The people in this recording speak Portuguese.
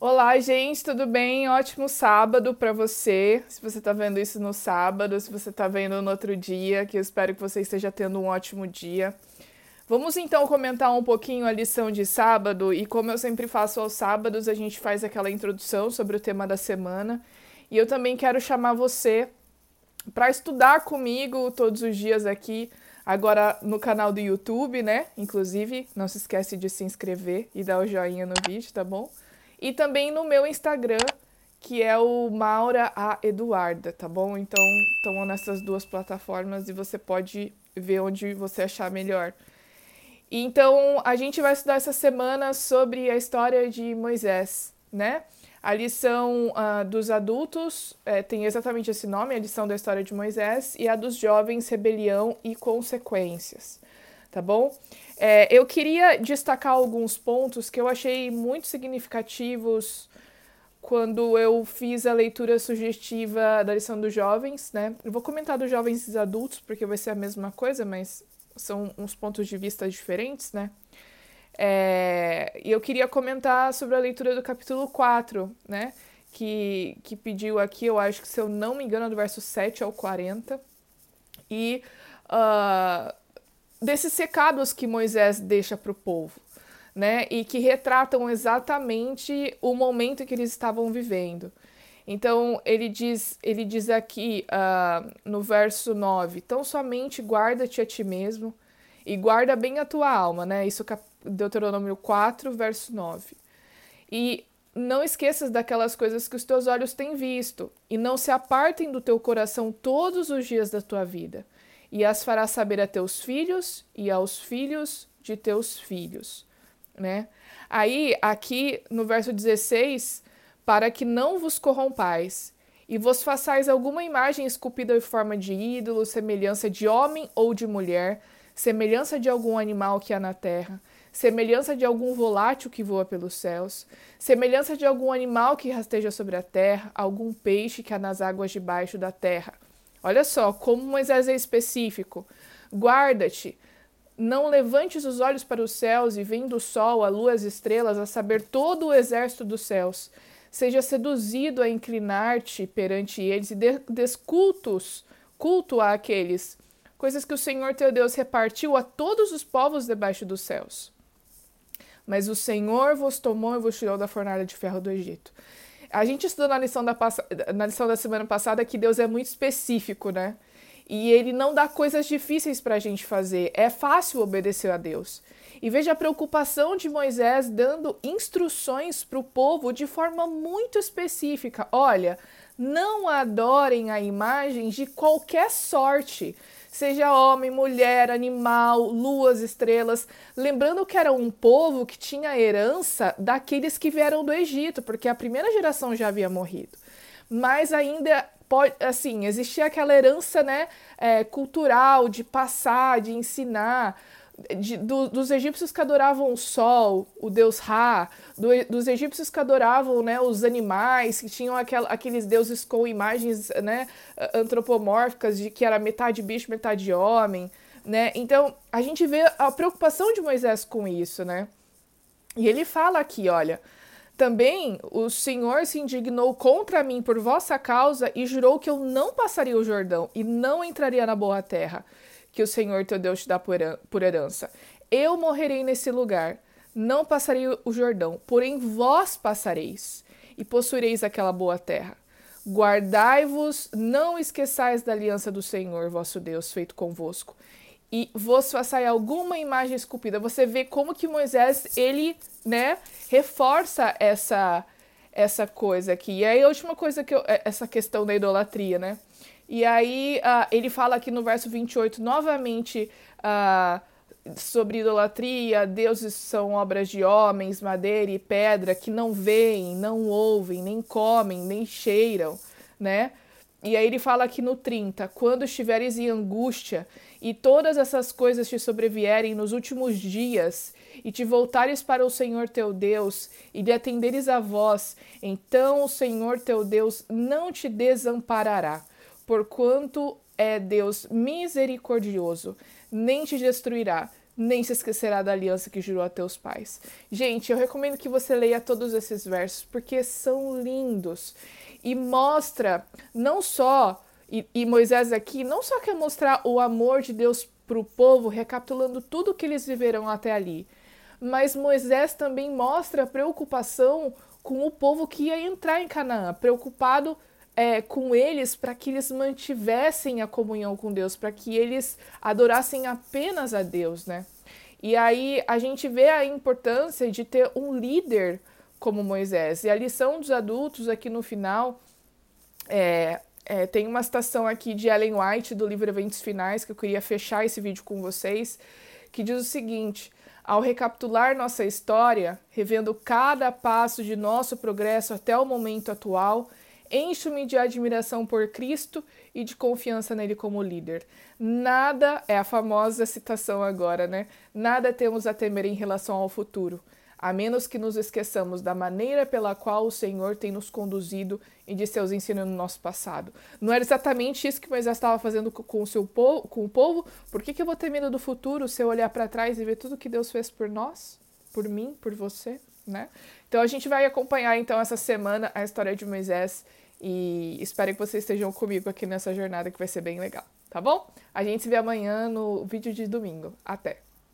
Olá, gente, tudo bem? Ótimo sábado para você. Se você está vendo isso no sábado, se você está vendo no outro dia, que eu espero que você esteja tendo um ótimo dia. Vamos então comentar um pouquinho a lição de sábado e como eu sempre faço aos sábados, a gente faz aquela introdução sobre o tema da semana. E eu também quero chamar você para estudar comigo todos os dias aqui, agora no canal do YouTube, né? Inclusive, não se esquece de se inscrever e dar o joinha no vídeo, tá bom? E também no meu Instagram, que é o Maura A Eduarda, tá bom? Então, estão nessas duas plataformas e você pode ver onde você achar melhor. Então, a gente vai estudar essa semana sobre a história de Moisés, né? A lição uh, dos adultos é, tem exatamente esse nome, a lição da história de Moisés, e a dos jovens, rebelião e consequências, tá bom? É, eu queria destacar alguns pontos que eu achei muito significativos quando eu fiz a leitura sugestiva da lição dos jovens, né? Eu vou comentar dos jovens e dos adultos, porque vai ser a mesma coisa, mas são uns pontos de vista diferentes, né? É, e eu queria comentar sobre a leitura do capítulo 4, né? Que, que pediu aqui, eu acho que se eu não me engano, é do verso 7 ao 40. E uh, desses recados que Moisés deixa para o povo, né? E que retratam exatamente o momento que eles estavam vivendo. Então ele diz, ele diz aqui uh, no verso 9: Então somente guarda-te a ti mesmo e guarda bem a tua alma, né? Isso Deuteronômio 4, verso 9. E não esqueças daquelas coisas que os teus olhos têm visto, e não se apartem do teu coração todos os dias da tua vida e as farás saber a teus filhos e aos filhos de teus filhos, né? Aí, aqui no verso 16, para que não vos corrompais e vos façais alguma imagem esculpida em forma de ídolo, semelhança de homem ou de mulher, semelhança de algum animal que há na terra, semelhança de algum volátil que voa pelos céus, semelhança de algum animal que rasteja sobre a terra, algum peixe que há nas águas debaixo da terra Olha só, como Moisés é específico. Guarda-te, não levantes os olhos para os céus e vendo o sol, a lua, as estrelas, a saber todo o exército dos céus. Seja seduzido a inclinar-te perante eles e descultos, culto a aqueles, coisas que o Senhor teu Deus repartiu a todos os povos debaixo dos céus. Mas o Senhor vos tomou e vos tirou da fornalha de ferro do Egito. A gente estudou na lição da, na lição da semana passada que Deus é muito específico, né? E ele não dá coisas difíceis para a gente fazer. É fácil obedecer a Deus. E veja a preocupação de Moisés dando instruções para o povo de forma muito específica. Olha, não adorem a imagem de qualquer sorte seja homem, mulher, animal, luas, estrelas. Lembrando que era um povo que tinha herança daqueles que vieram do Egito, porque a primeira geração já havia morrido. Mas ainda pode, assim, existia aquela herança, né, é, cultural de passar, de ensinar de, do, dos egípcios que adoravam o sol, o deus Ra, do, dos egípcios que adoravam né, os animais, que tinham aquel, aqueles deuses com imagens né, antropomórficas de que era metade bicho, metade homem. Né? Então, a gente vê a preocupação de Moisés com isso, né? E ele fala aqui, olha, também o Senhor se indignou contra mim por vossa causa e jurou que eu não passaria o Jordão e não entraria na boa terra que o Senhor teu Deus te dá por herança. Eu morrerei nesse lugar, não passarei o Jordão, porém vós passareis e possuireis aquela boa terra. Guardai-vos, não esqueçais da aliança do Senhor, vosso Deus, feito convosco, e vos façai alguma imagem esculpida. Você vê como que Moisés, ele, né, reforça essa essa coisa aqui. E aí a última coisa que eu, é, essa questão da idolatria, né? E aí uh, ele fala aqui no verso 28 novamente uh, sobre idolatria, deuses são obras de homens, madeira e pedra, que não veem, não ouvem, nem comem, nem cheiram, né? E aí ele fala aqui no 30, quando estiveres em angústia e todas essas coisas te sobrevierem nos últimos dias, e te voltares para o Senhor teu Deus, e lhe atenderes a voz, então o Senhor teu Deus não te desamparará porquanto é Deus misericordioso, nem te destruirá, nem se esquecerá da aliança que jurou a teus pais. Gente, eu recomendo que você leia todos esses versos porque são lindos e mostra não só e, e Moisés aqui não só quer mostrar o amor de Deus para o povo, recapitulando tudo que eles viveram até ali, mas Moisés também mostra a preocupação com o povo que ia entrar em Canaã, preocupado é, com eles para que eles mantivessem a comunhão com Deus, para que eles adorassem apenas a Deus, né? E aí a gente vê a importância de ter um líder como Moisés. E a lição dos adultos aqui no final é, é, tem uma citação aqui de Ellen White do livro Eventos Finais que eu queria fechar esse vídeo com vocês, que diz o seguinte: ao recapitular nossa história, revendo cada passo de nosso progresso até o momento atual, encho-me de admiração por Cristo e de confiança nele como líder. Nada é a famosa citação agora, né? Nada temos a temer em relação ao futuro a menos que nos esqueçamos da maneira pela qual o Senhor tem nos conduzido e de seus ensinos no nosso passado. Não era exatamente isso que Moisés estava fazendo com o, seu povo, com o povo? Por que, que eu vou ter medo do futuro se eu olhar para trás e ver tudo que Deus fez por nós? Por mim? Por você? Né? Então a gente vai acompanhar então essa semana a história de Moisés e espero que vocês estejam comigo aqui nessa jornada que vai ser bem legal, tá bom? A gente se vê amanhã no vídeo de domingo. Até!